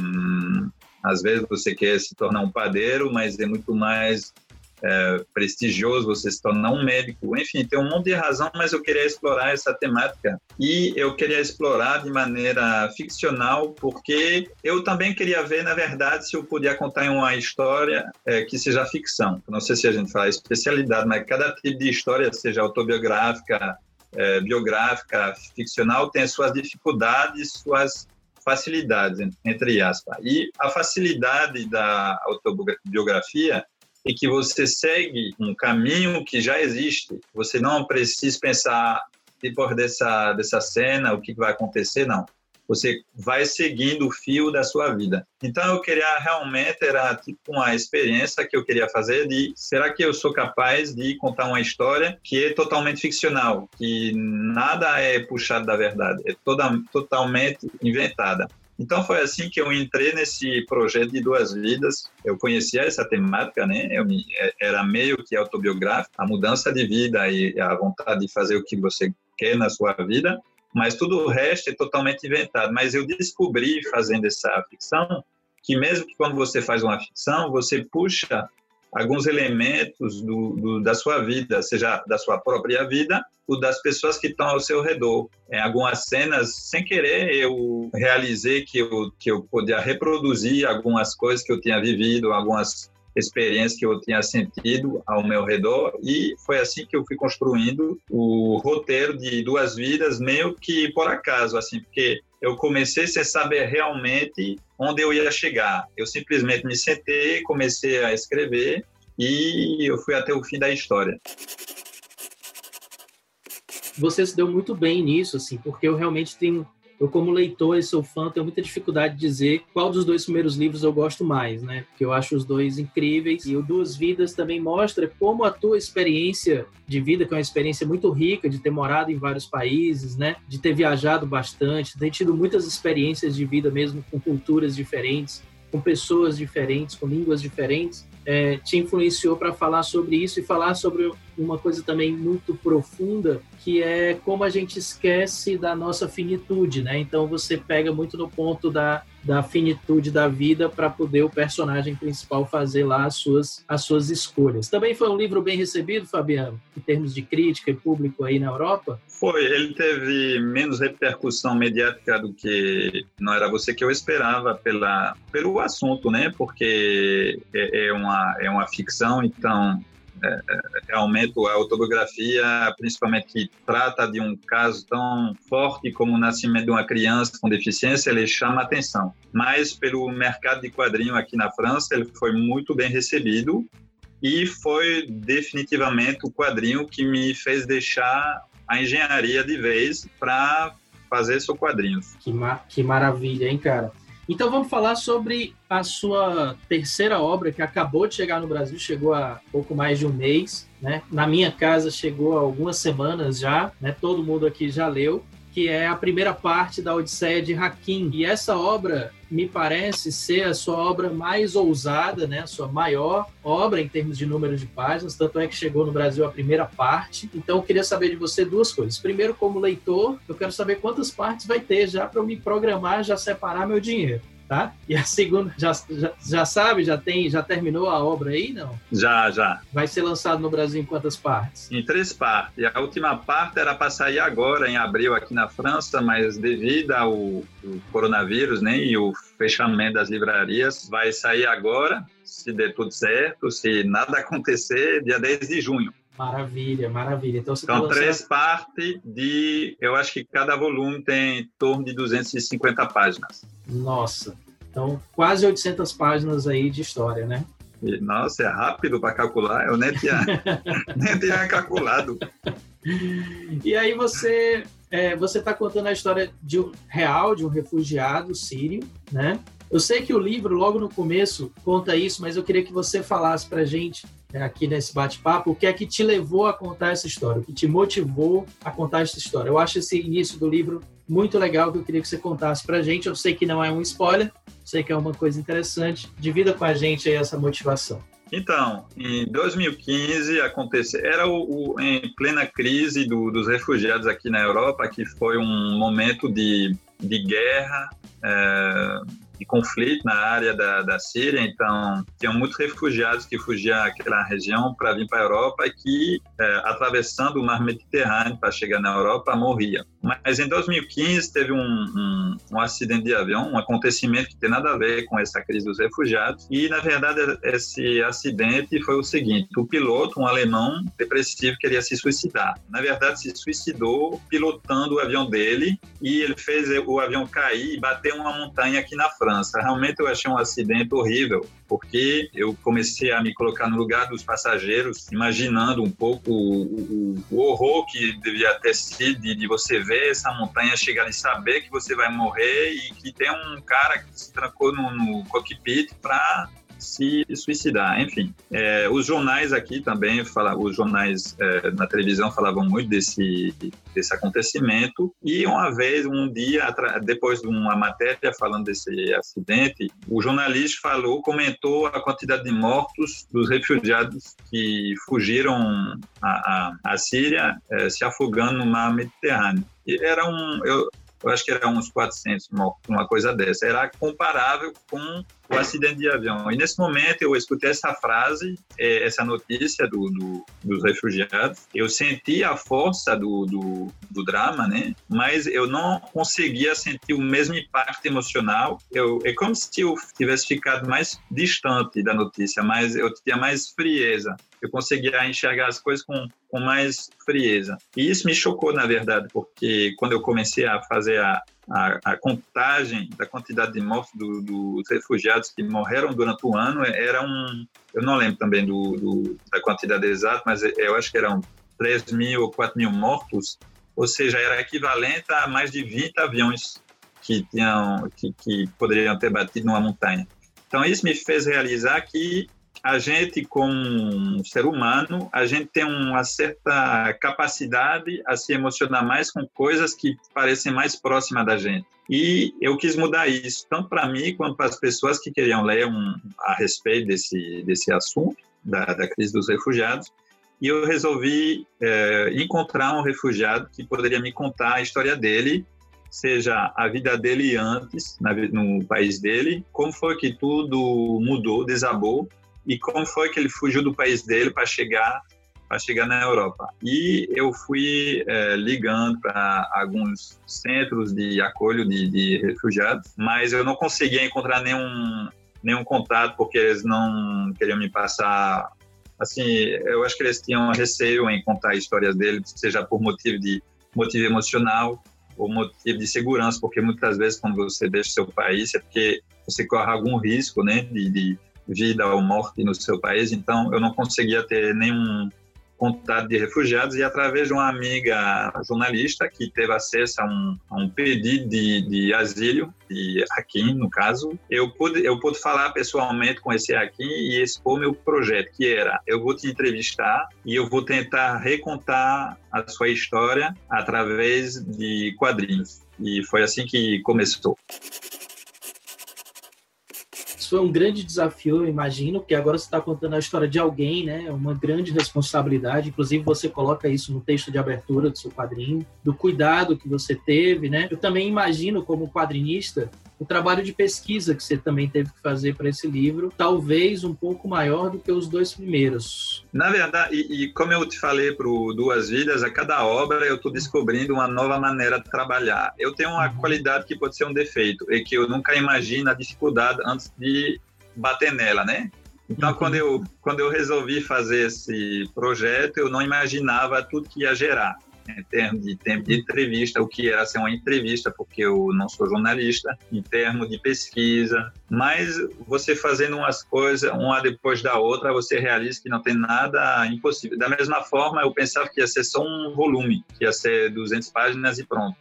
às vezes você quer se tornar um padeiro, mas é muito mais é, prestigioso você se tornar um médico. Enfim, tem um monte de razão, mas eu queria explorar essa temática. E eu queria explorar de maneira ficcional, porque eu também queria ver, na verdade, se eu podia contar uma história é, que seja ficção. Não sei se a gente fala especialidade, mas cada tipo de história, seja autobiográfica, é, biográfica, ficcional, tem suas dificuldades, suas facilidades, entre aspas. E a facilidade da autobiografia e que você segue um caminho que já existe. Você não precisa pensar depois dessa dessa cena o que vai acontecer, não. Você vai seguindo o fio da sua vida. Então eu queria realmente era tipo uma experiência que eu queria fazer de será que eu sou capaz de contar uma história que é totalmente ficcional, que nada é puxado da verdade, é toda totalmente inventada. Então foi assim que eu entrei nesse projeto de duas vidas. Eu conhecia essa temática, né? Eu me, é, era meio que autobiográfico, a mudança de vida e a vontade de fazer o que você quer na sua vida, mas tudo o resto é totalmente inventado. Mas eu descobri fazendo essa ficção que mesmo que quando você faz uma ficção, você puxa alguns elementos do, do, da sua vida, seja da sua própria vida ou das pessoas que estão ao seu redor. Em algumas cenas, sem querer, eu realizei que eu, que eu podia reproduzir algumas coisas que eu tinha vivido, algumas experiências que eu tinha sentido ao meu redor e foi assim que eu fui construindo o roteiro de duas vidas meio que por acaso assim porque eu comecei sem saber realmente onde eu ia chegar. Eu simplesmente me sentei, comecei a escrever e eu fui até o fim da história. Você se deu muito bem nisso, assim, porque eu realmente tenho eu, como leitor e sou fã, tenho muita dificuldade de dizer qual dos dois primeiros livros eu gosto mais, né? Porque eu acho os dois incríveis. E o Duas Vidas também mostra como a tua experiência de vida, que é uma experiência muito rica, de ter morado em vários países, né? De ter viajado bastante, de ter tido muitas experiências de vida mesmo com culturas diferentes, com pessoas diferentes, com línguas diferentes, é, te influenciou para falar sobre isso e falar sobre uma coisa também muito profunda que é como a gente esquece da nossa finitude, né? Então você pega muito no ponto da, da finitude da vida para poder o personagem principal fazer lá as suas, as suas escolhas. Também foi um livro bem recebido, Fabiano, em termos de crítica e público aí na Europa? Foi, ele teve menos repercussão mediática do que não era você que eu esperava pela, pelo assunto, né? Porque é, é uma, é uma ficção, então é, é, realmente a autobiografia, principalmente que trata de um caso tão forte como o nascimento de uma criança com deficiência, ele chama atenção. Mas pelo mercado de quadrinho aqui na França, ele foi muito bem recebido e foi definitivamente o quadrinho que me fez deixar a engenharia de vez para fazer seu quadrinhos. Que, ma que maravilha, hein, cara? Então vamos falar sobre a sua terceira obra que acabou de chegar no Brasil, chegou há pouco mais de um mês, né? Na minha casa chegou há algumas semanas já, né? Todo mundo aqui já leu que é a primeira parte da Odisseia de Hakim. E essa obra me parece ser a sua obra mais ousada, né? a sua maior obra em termos de número de páginas, tanto é que chegou no Brasil a primeira parte. Então eu queria saber de você duas coisas. Primeiro, como leitor, eu quero saber quantas partes vai ter já para eu me programar, já separar meu dinheiro tá? E a segunda, já, já, já, sabe, já tem, já terminou a obra aí, não? Já, já. Vai ser lançado no Brasil em quantas partes? Em três partes. A última parte era para sair agora, em abril, aqui na França, mas devido ao, coronavírus, né, e o fechamento das livrarias, vai sair agora, se der tudo certo, se nada acontecer, dia 10 de junho. Maravilha, maravilha. Então, você tá então três partes de. Eu acho que cada volume tem em torno de 250 páginas. Nossa, então quase 800 páginas aí de história, né? Nossa, é rápido para calcular. Eu nem tinha, nem tinha calculado. E aí você é, você está contando a história de um real de um refugiado sírio, né? Eu sei que o livro, logo no começo, conta isso, mas eu queria que você falasse para gente aqui nesse bate-papo, o que é que te levou a contar essa história, o que te motivou a contar essa história. Eu acho esse início do livro muito legal que eu queria que você contasse para a gente. Eu sei que não é um spoiler, sei que é uma coisa interessante. Divida com a gente aí essa motivação. Então, em 2015 aconteceu, era o, o em plena crise do, dos refugiados aqui na Europa, que foi um momento de, de guerra. É, de conflito na área da, da Síria, então tinham muitos refugiados que fugiam daquela região para vir para a Europa e que, é, atravessando o mar Mediterrâneo para chegar na Europa, morriam. Mas em 2015 teve um, um, um, acidente de avião, um acontecimento que tem nada a ver com essa crise dos refugiados. E, na verdade, esse acidente foi o seguinte: o piloto, um alemão depressivo, queria se suicidar. Na verdade, se suicidou pilotando o avião dele e ele fez o avião cair e bater uma montanha aqui na França. Realmente eu achei um acidente horrível porque eu comecei a me colocar no lugar dos passageiros, imaginando um pouco o, o, o horror que devia ter sido de, de, você ver essa montanha chegar e saber que você vai morrer e que tem um cara que se trancou no, no cockpit para se suicidar. Enfim, é, os jornais aqui também, fala, os jornais é, na televisão falavam muito desse, desse acontecimento. E uma vez, um dia, depois de uma matéria falando desse acidente, o jornalista falou, comentou a quantidade de mortos dos refugiados que fugiram à, à, Síria, é, se afogando no mar Mediterrâneo. E era um, eu, eu acho que era uns 400 mortos, uma coisa dessa. Era comparável com o acidente de avião. E nesse momento eu escutei essa frase, é, essa notícia do, do, dos refugiados. Eu senti a força do, do, do, drama, né? Mas eu não conseguia sentir o mesmo impacto emocional. Eu, é como se eu tivesse ficado mais distante da notícia, mas eu tinha mais frieza. Eu conseguia enxergar as coisas com, com mais frieza. E isso me chocou, na verdade, porque quando eu comecei a fazer a, a, a, contagem da quantidade de mortos do, dos refugiados que morreram durante o ano era um. Eu não lembro também do, do, da quantidade exata, mas eu acho que eram 3 mil ou 4 mil mortos, ou seja, era equivalente a mais de 20 aviões que, tinham, que, que poderiam ter batido numa montanha. Então, isso me fez realizar que a gente, como ser humano, a gente tem uma certa capacidade a se emocionar mais com coisas que parecem mais próximas da gente. E eu quis mudar isso, tanto para mim quanto para as pessoas que queriam ler um, a respeito desse, desse assunto, da, da crise dos refugiados. E eu resolvi é, encontrar um refugiado que poderia me contar a história dele seja a vida dele antes, no país dele, como foi que tudo mudou, desabou, e como foi que ele fugiu do país dele para chegar para chegar na Europa. E eu fui é, ligando para alguns centros de acolho de, de, refugiados, mas eu não conseguia encontrar nenhum nenhum contato porque eles não queriam me passar assim, eu acho que eles tinham receio em contar histórias dele, seja por motivo de motivo emocional ou motivo de segurança, porque muitas vezes quando você deixa seu país é porque você corre algum risco, né, de, de vida ou morte no seu país, então eu não conseguia ter nenhum contato de refugiados e através de uma amiga jornalista que teve acesso a um, a um pedido de, de asilo, de Hakim, no caso, eu pude, eu pude falar pessoalmente com esse Hakim e expor meu projeto, que era, eu vou te entrevistar e eu vou tentar recontar a sua história através de quadrinhos. E foi assim que começou foi um grande desafio, eu imagino, porque agora você está contando a história de alguém, né? É uma grande responsabilidade. Inclusive, você coloca isso no texto de abertura do seu quadrinho, do cuidado que você teve, né? Eu também imagino, como quadrinista, o trabalho de pesquisa que você também teve que fazer para esse livro, talvez um pouco maior do que os dois primeiros. Na verdade, e, e como eu te falei para Duas Vidas, a cada obra eu estou descobrindo uma nova maneira de trabalhar. Eu tenho uma uhum. qualidade que pode ser um defeito, é que eu nunca imagino a dificuldade antes de bater nela, né? Então, uhum. quando, eu, quando eu resolvi fazer esse projeto, eu não imaginava tudo que ia gerar em termos de tempo de entrevista, o que era ser uma entrevista, porque eu não sou jornalista, em termos de pesquisa, mas você fazendo umas coisas, uma depois da outra, você realiza que não tem nada impossível. Da mesma forma, eu pensava que ia ser só um volume, que ia ser 200 páginas e pronto.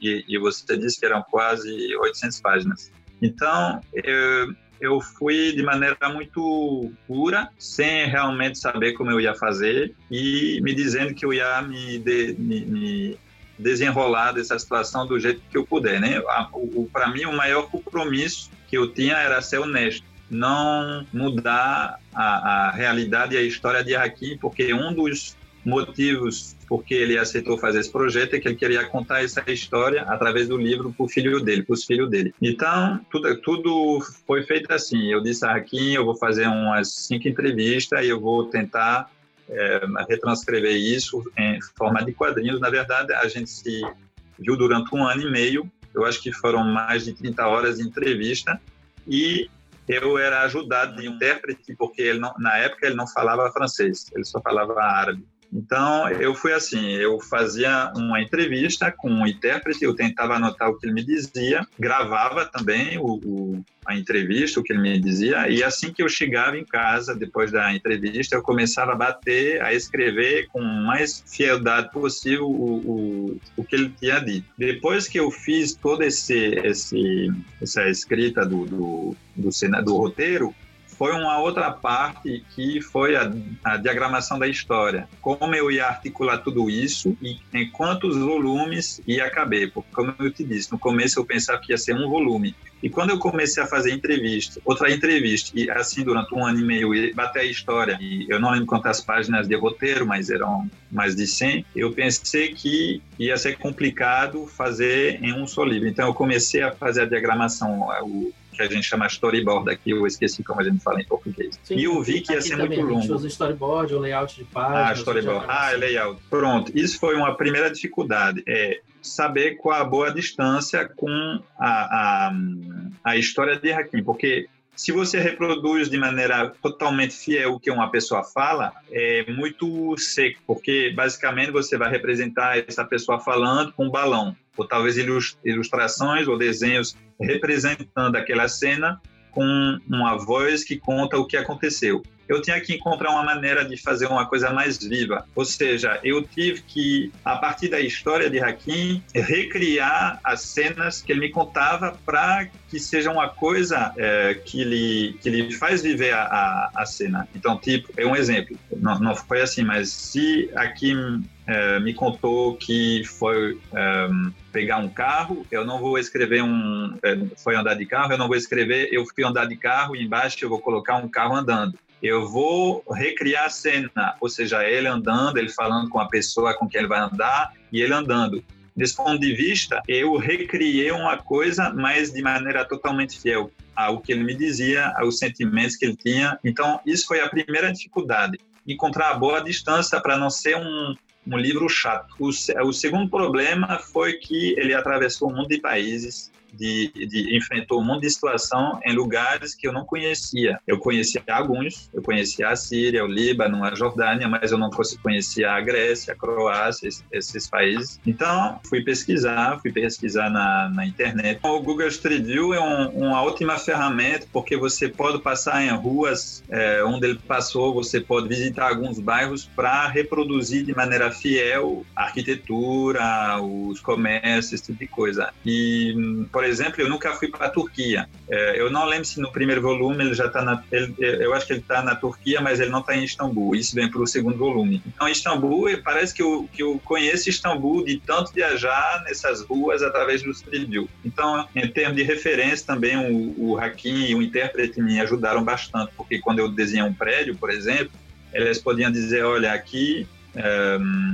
E, e você disse que eram quase 800 páginas. Então, eu, eu fui de maneira muito pura, sem realmente saber como eu ia fazer e me dizendo que eu ia me, de, me, me desenrolar dessa situação do jeito que eu puder, né? Para mim, o maior compromisso que eu tinha era ser honesto, não mudar a, a realidade e a história de Hakim, porque um dos motivos porque ele aceitou fazer esse projeto é que ele queria contar essa história através do livro para o filho dele, para os filhos dele. Então, tudo, tudo foi feito assim. Eu disse a Hakim, eu vou fazer umas cinco entrevistas e eu vou tentar é, retranscrever isso em forma de quadrinhos. Na verdade, a gente se viu durante um ano e meio. Eu acho que foram mais de 30 horas de entrevista e eu era ajudado de intérprete porque ele não, na época ele não falava francês, ele só falava árabe. Então, eu fui assim, eu fazia uma entrevista com um intérprete, eu tentava anotar o que ele me dizia, gravava também o, o, a entrevista, o que ele me dizia, e assim que eu chegava em casa, depois da entrevista, eu começava a bater, a escrever com mais fieldade possível o, o, o que ele tinha dito. Depois que eu fiz toda esse, esse, essa escrita do, do, do, do roteiro, foi uma outra parte que foi a, a, diagramação da história. Como eu ia articular tudo isso e em quantos volumes ia caber. Porque, como eu te disse, no começo eu pensava que ia ser um volume. E quando eu comecei a fazer entrevista, outra entrevista, e assim durante um ano e meio, bater a história, e eu não lembro quantas páginas de roteiro, mas eram mais de 100, eu pensei que ia ser complicado fazer em um só livro. Então eu comecei a fazer a diagramação, o, que a gente chama storyboard aqui, eu esqueci como a gente fala em português. Sim, e eu vi que ia ser muito longo. A gente usa storyboard, o layout de páginas. Ah, storyboard. Ah, é layout. Pronto. Isso foi uma primeira dificuldade. É saber qual a boa distância com a, a, a história de Hakim, porque se você reproduz de maneira totalmente fiel o que uma pessoa fala, é muito seco, porque basicamente você vai representar essa pessoa falando com um balão ou talvez ilustrações ou desenhos representando aquela cena com uma voz que conta o que aconteceu. Eu tinha que encontrar uma maneira de fazer uma coisa mais viva, ou seja, eu tive que, a partir da história de Hakim, recriar as cenas que ele me contava para que seja uma coisa é, que, lhe, que lhe faz viver a, a, a, cena. Então, tipo, é um exemplo, não, não foi assim, mas se Hakim é, me contou que foi é, pegar um carro, eu não vou escrever um. É, foi andar de carro, eu não vou escrever, eu fui andar de carro e embaixo eu vou colocar um carro andando. Eu vou recriar a cena, ou seja, ele andando, ele falando com a pessoa com quem ele vai andar e ele andando. Desse ponto de vista, eu recriei uma coisa, mas de maneira totalmente fiel ao que ele me dizia, aos sentimentos que ele tinha. Então, isso foi a primeira dificuldade encontrar a boa distância para não ser um, um livro chato. O, o, segundo problema foi que ele atravessou um monte de países, de, de, enfrentou um monte de situação em lugares que eu não conhecia. Eu conhecia alguns, eu conhecia a Síria, o Líbano, a Jordânia, mas eu não conhecia a Grécia, a Croácia, esses, países. Então, fui pesquisar, fui pesquisar na, na internet. O Google Street View é um, uma ótima ferramenta porque você pode passar em ruas é, onde ele passou, você pode visitar alguns bairros para reproduzir de maneira fiel a arquitetura, os comércios, esse tipo de coisa. E, por exemplo, eu nunca fui para a Turquia. É, eu não lembro se no primeiro volume ele já está na. Ele, eu acho que ele está na Turquia, mas ele não está em Istambul. Isso vem para o segundo volume. Então, Istambul, parece que eu, que eu conheço Istambul de tanto viajar nessas ruas através do Street View. Então, em termos de referência, também o, o Hakim e o intérprete me ajudaram bastante, porque quando eu desenhei um prédio, por exemplo, eles podiam dizer: olha, aqui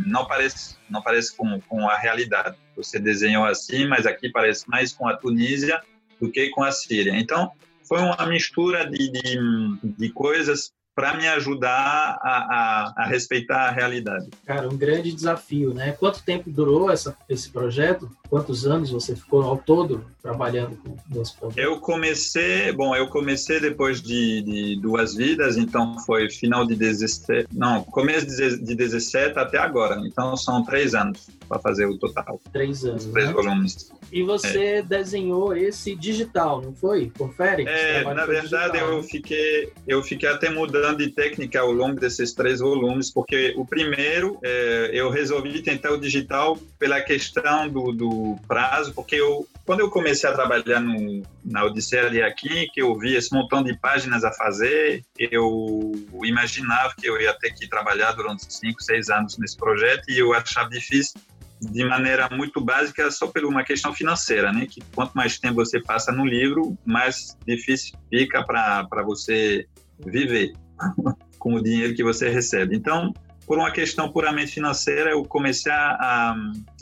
não parece não parece com, com a realidade. Você desenhou assim, mas aqui parece mais com a Tunísia do que com a Síria. Então, foi uma mistura de, de, de coisas para me ajudar a, a, a, respeitar a realidade. Cara, um grande desafio, né? Quanto tempo durou essa, esse projeto? Quantos anos você ficou ao todo trabalhando com esse projeto? Eu comecei, bom, eu comecei depois de, de duas vidas, então foi final de 17, não, começo de, de 17 até agora, então são três anos para fazer o total. Três anos, Três né? volumes. E você é. desenhou esse digital, não foi? Confere? É, na verdade digital, eu né? fiquei eu fiquei até mudando de técnica ao longo desses três volumes, porque o primeiro é, eu resolvi tentar o digital pela questão do, do prazo, porque eu, quando eu comecei a trabalhar no, na Odisseia de aqui, que eu vi esse montão de páginas a fazer, eu imaginava que eu ia ter que trabalhar durante cinco, seis anos nesse projeto e eu achava difícil de maneira muito básica só por uma questão financeira, né? Que quanto mais tempo você passa no livro, mais difícil fica para você viver com o dinheiro que você recebe. Então, por uma questão puramente financeira, eu comecei a,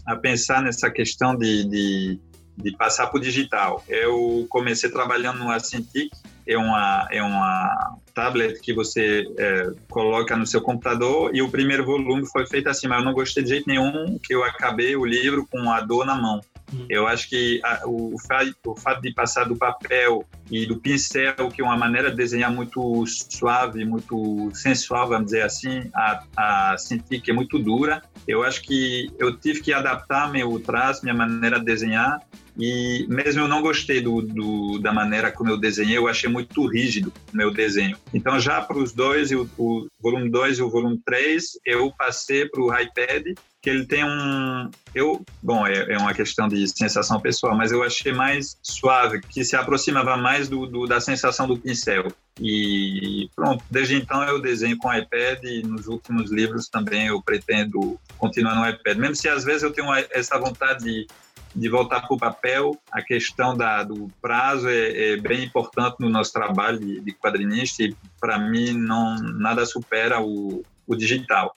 a pensar nessa questão de, de, de passar para o digital. Eu comecei trabalhando no Acentic, é uma, é uma tablet que você é, coloca no seu computador e o primeiro volume foi feito assim, mas eu não gostei de jeito nenhum que eu acabei o livro com a dor na mão. Hum. Eu acho que a, o, fato, o fato de passar do papel e do pincel, que é uma maneira de desenhar muito suave, muito sensual, vamos dizer assim, a, a sentir que é muito dura. Eu acho que eu tive que adaptar meu traço, minha maneira de desenhar e mesmo eu não gostei do, do, da maneira como eu desenhei, eu achei muito rígido o meu desenho. Então, já para os dois, o, o volume 2 e o volume 3, eu passei para o iPad, que ele tem um. Eu, bom, é, é, uma questão de sensação pessoal, mas eu achei mais suave, que se aproximava mais do, do, da sensação do pincel. E pronto, desde então eu desenho com iPad e nos últimos livros também eu pretendo continuar no iPad. Mesmo se às vezes eu tenho essa vontade de de voltar para o papel, a questão da, do prazo é, é, bem importante no nosso trabalho de, de quadrinista e, para mim, não, nada supera o, o digital.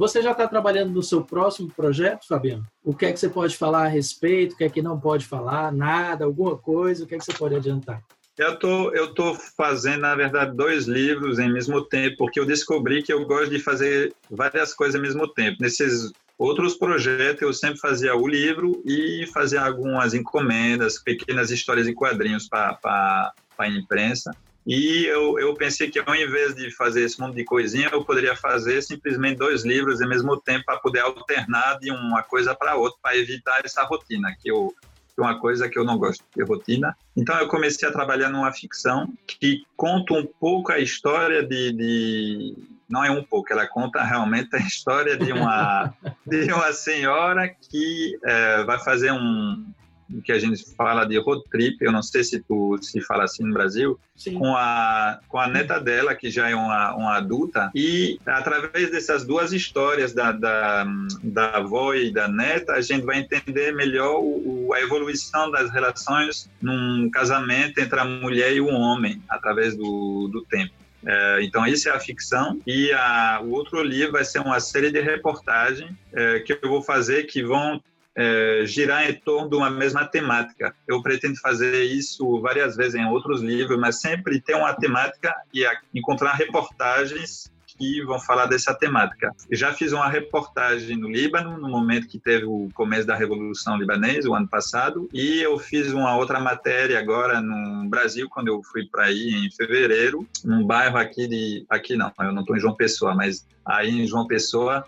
Você já está trabalhando no seu próximo projeto, Fabiano? O que é que você pode falar a respeito? O que é que não pode falar? Nada? Alguma coisa? O que é que você pode adiantar? Eu tô, eu tô fazendo, na verdade, dois livros em mesmo tempo, porque eu descobri que eu gosto de fazer várias coisas ao mesmo tempo. Nesses outros projetos, eu sempre fazia o livro e fazia algumas encomendas, pequenas histórias em quadrinhos para a imprensa. E eu, eu pensei que ao invés de fazer esse monte de coisinha, eu poderia fazer simplesmente dois livros ao mesmo tempo para poder alternar de uma coisa para outra, para evitar essa rotina que eu é uma coisa que eu não gosto de rotina. Então eu comecei a trabalhar numa ficção que conta um pouco a história de, de não é um pouco, ela conta realmente a história de uma de uma senhora que é, vai fazer um, que a gente fala de road trip, eu não sei se tu se fala assim no Brasil, Sim. com a com a neta dela que já é uma, uma adulta e através dessas duas histórias da, da, da avó e da neta a gente vai entender melhor o, a evolução das relações num casamento entre a mulher e o homem através do, do tempo. É, então, isso é a ficção. E a, o outro livro vai ser uma série de reportagens é, que eu vou fazer que vão é, girar em torno de uma mesma temática. Eu pretendo fazer isso várias vezes em outros livros, mas sempre ter uma temática e encontrar reportagens que vão falar dessa temática. Já fiz uma reportagem no Líbano, no momento que teve o começo da Revolução Libanesa, o ano passado, e eu fiz uma outra matéria agora no Brasil, quando eu fui para aí em fevereiro, num bairro aqui de... Aqui não, eu não estou em João Pessoa, mas aí em João Pessoa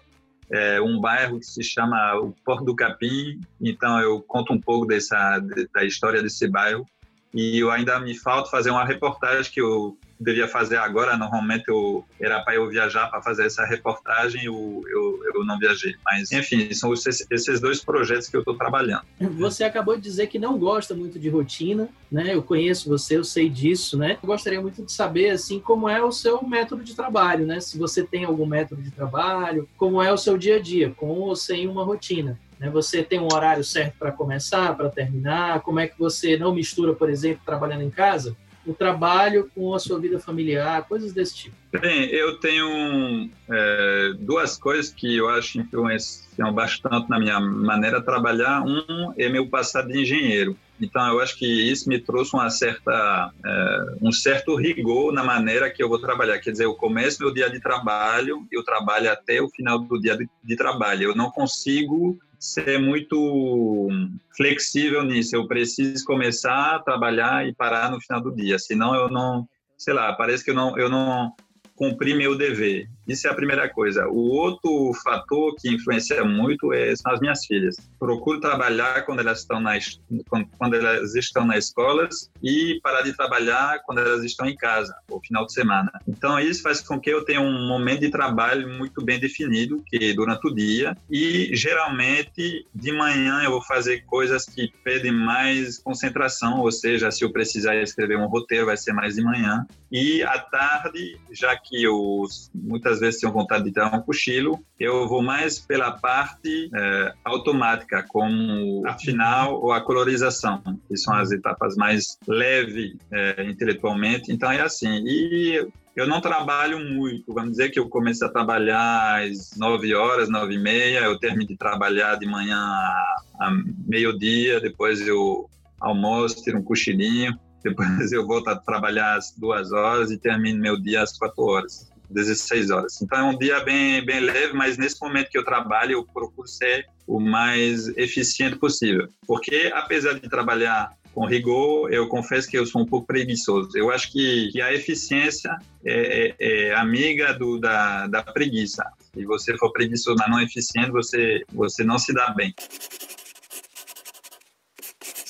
é um bairro que se chama o Porto do Capim, então eu conto um pouco dessa da história desse bairro. E eu ainda me falta fazer uma reportagem que eu devia fazer agora. Normalmente eu era para eu viajar para fazer essa reportagem, eu, eu, eu não viajei. Mas, enfim, são esses, esses dois projetos que eu estou trabalhando. Você acabou de dizer que não gosta muito de rotina, né? Eu conheço você, eu sei disso, né? Eu gostaria muito de saber, assim, como é o seu método de trabalho, né? Se você tem algum método de trabalho, como é o seu dia a dia, com ou sem uma rotina. Né? Você tem um horário certo para começar, para terminar? Como é que você não mistura, por exemplo, trabalhando em casa? O trabalho com a sua vida familiar, coisas desse tipo? Bem, eu tenho é, duas coisas que eu acho que influenciam bastante na minha maneira de trabalhar. Um é meu passado de engenheiro. Então, eu acho que isso me trouxe uma certa, é, um certo rigor na maneira que eu vou trabalhar. Quer dizer, eu começo meu dia de trabalho, eu trabalho até o final do dia de, de trabalho. Eu não consigo ser muito flexível nisso. Eu preciso começar a trabalhar e parar no final do dia, senão eu não, sei lá, parece que eu não, eu não cumpri meu dever. Isso é a primeira coisa. O outro fator que influencia muito é, são as minhas filhas. Procuro trabalhar quando elas estão nas quando elas estão nas escolas e parar de trabalhar quando elas estão em casa, ou final de semana. Então isso faz com que eu tenha um momento de trabalho muito bem definido, que durante o dia e geralmente de manhã eu vou fazer coisas que pedem mais concentração, ou seja, se eu precisar escrever um roteiro vai ser mais de manhã. E à tarde, já que eu muitas vezes tenho vontade de dar um cochilo, eu vou mais pela parte é, automática, como a final ou a colorização, que são as etapas mais leves é, intelectualmente. Então é assim. E eu não trabalho muito, vamos dizer que eu comecei a trabalhar às 9 horas, 9 e meia, eu termino de trabalhar de manhã a meio-dia, depois eu almoço, tiro um cochilinho, depois eu volto a trabalhar às duas horas e termino meu dia às quatro horas, 16 horas. Então é um dia bem, bem leve, mas nesse momento que eu trabalho, eu procuro ser o mais eficiente possível. Porque apesar de trabalhar com rigor, eu confesso que eu sou um pouco preguiçoso. Eu acho que, que a eficiência é, é, é amiga do, da, da preguiça. Se você for preguiçoso, mas não eficiente, você, você não se dá bem.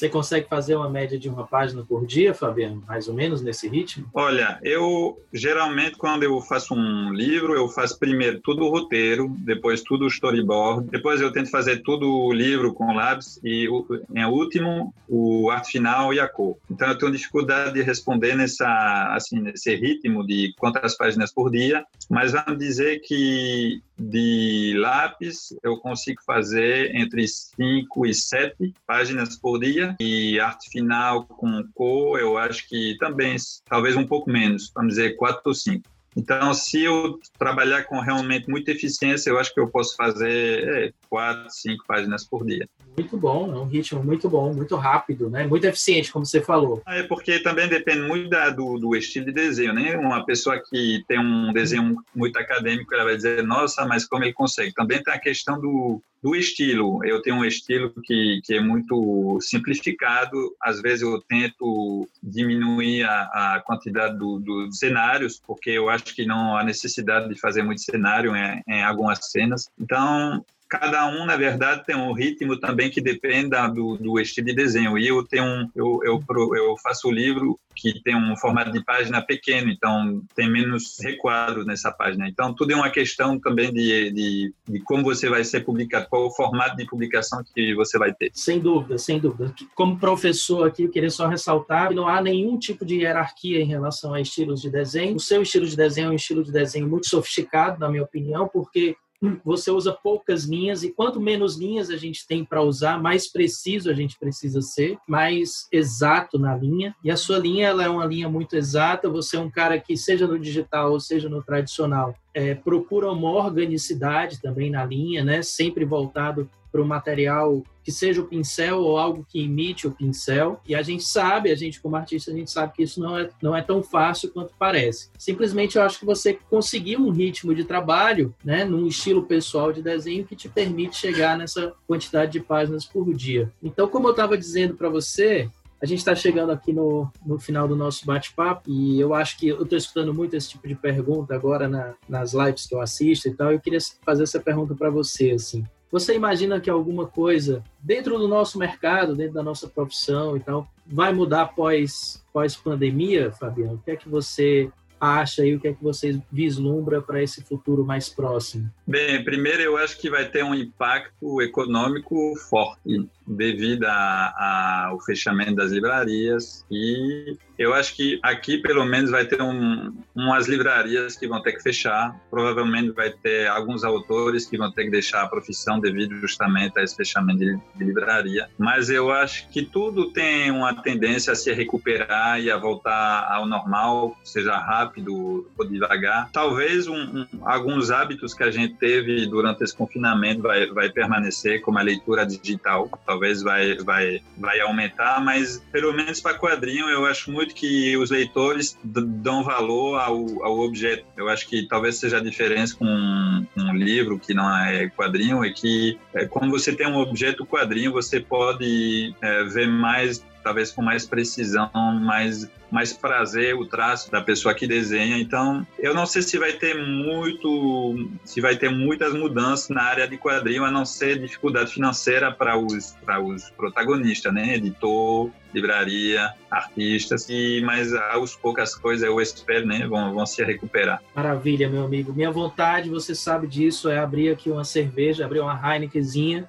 Você consegue fazer uma média de uma página por dia, Fabiano? Mais ou menos nesse ritmo? Olha, eu geralmente quando eu faço um livro, eu faço primeiro tudo o roteiro, depois tudo o storyboard, depois eu tento fazer tudo o livro com lápis e em último o arte final e a cor. Então eu tenho dificuldade de responder nessa assim nesse ritmo de quantas páginas por dia, mas vamos dizer que de lápis eu consigo fazer entre 5 e 7 páginas por dia e arte final com cor eu acho que também talvez um pouco menos, vamos dizer 4 ou 5. Então, se eu trabalhar com realmente muita eficiência, eu acho que eu posso fazer é, quatro, cinco páginas por dia. Muito bom, é um ritmo muito bom, muito rápido, né? Muito eficiente, como você falou. É porque também depende muito da, do, do, estilo de desenho, né? Uma pessoa que tem um desenho muito acadêmico, ela vai dizer, nossa, mas como ele consegue? Também tem a questão do, do estilo. Eu tenho um estilo que, que é muito simplificado. Às vezes eu tento diminuir a, a quantidade dos do cenários, porque eu acho que não há necessidade de fazer muito cenário em, em algumas cenas. Então, cada um, na verdade, tem um ritmo também que dependa do, do estilo de desenho. E eu tenho um, eu, eu, eu faço o livro que tem um formato de página pequeno, então tem menos requadro nessa página. Então, tudo é uma questão também de, de, de, como você vai ser publicado, qual o formato de publicação que você vai ter. Sem dúvida, sem dúvida. Como professor aqui, eu queria só ressaltar que não há nenhum tipo de hierarquia em relação a estilos de desenho. O seu estilo de desenho é um estilo de desenho muito sofisticado, na minha opinião, porque você usa poucas linhas e quanto menos linhas a gente tem para usar, mais preciso a gente precisa ser, mais exato na linha. E a sua linha ela é uma linha muito exata. Você é um cara que seja no digital ou seja no tradicional, é, procura uma organicidade também na linha, né? Sempre voltado para o material que seja o pincel ou algo que imite o pincel. E a gente sabe, a gente como artista, a gente sabe que isso não é, não é tão fácil quanto parece. Simplesmente eu acho que você conseguiu um ritmo de trabalho, né, num estilo pessoal de desenho que te permite chegar nessa quantidade de páginas por dia. Então, como eu estava dizendo para você, a gente está chegando aqui no, no final do nosso bate-papo e eu acho que eu estou escutando muito esse tipo de pergunta agora na, nas lives que eu assisto e tal. Eu queria fazer essa pergunta para você, assim. Você imagina que alguma coisa dentro do nosso mercado, dentro da nossa profissão e tal, vai mudar pós, pós pandemia, Fabiano? O que é que você acha e o que é que você vislumbra para esse futuro mais próximo? Bem, primeiro eu acho que vai ter um impacto econômico forte devido ao fechamento das livrarias. E eu acho que aqui pelo menos vai ter um, umas livrarias que vão ter que fechar, provavelmente vai ter alguns autores que vão ter que deixar a profissão devido justamente a esse fechamento de, de livraria, mas eu acho que tudo tem uma tendência a se recuperar e a voltar ao normal, seja rápido ou devagar. Talvez um, um, alguns hábitos que a gente teve durante esse confinamento vai, vai permanecer, como a leitura digital, talvez vai, vai, vai aumentar, mas pelo menos para quadrinho eu acho muito que os leitores dão valor ao, ao objeto. Eu acho que talvez seja a diferença com um, um livro que não é quadrinho, é que é, quando você tem um objeto quadrinho, você pode é, ver mais talvez com mais precisão, mais mais prazer o traço da pessoa que desenha. Então, eu não sei se vai ter muito, se vai ter muitas mudanças na área de quadrinho, a não ser dificuldade financeira para os para os protagonistas, né? Editor, livraria, artistas, e mas aos poucas coisas eu espero, né, vão, vão se recuperar. Maravilha, meu amigo. Minha vontade, você sabe disso, é abrir aqui uma cerveja, abrir uma Heinekenzinha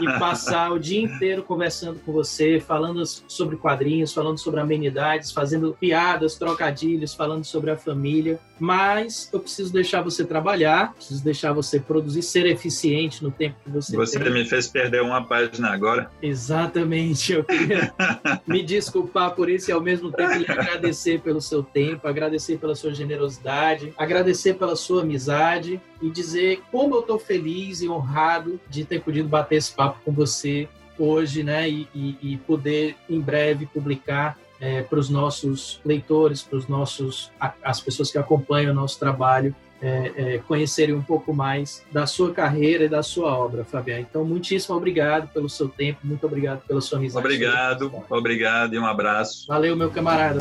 e passar o dia inteiro conversando com você, falando sobre quadrinhos, falando sobre amenidades, fazendo piadas, trocadilhos, falando sobre a família. Mas eu preciso deixar você trabalhar, preciso deixar você produzir, ser eficiente no tempo que você, você tem. Você me fez perder uma página agora. Exatamente. Eu queria me desculpar por isso e ao mesmo tempo lhe agradecer pelo seu tempo, agradecer pela sua generosidade, agradecer pela sua amizade e dizer como eu estou feliz e honrado de ter podido bater esse papo com você hoje, né? E, e, e poder em breve publicar é, para os nossos leitores, para os nossos as pessoas que acompanham o nosso trabalho, é, é, conhecerem um pouco mais da sua carreira e da sua obra, Fabiano. Então, muitíssimo obrigado pelo seu tempo, muito obrigado pela sua amizade. Obrigado, obrigado e um abraço. Valeu, meu camarada.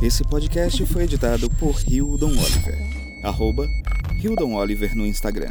Esse podcast foi editado por Hildon Oliver. Arroba Hildon Oliver no Instagram.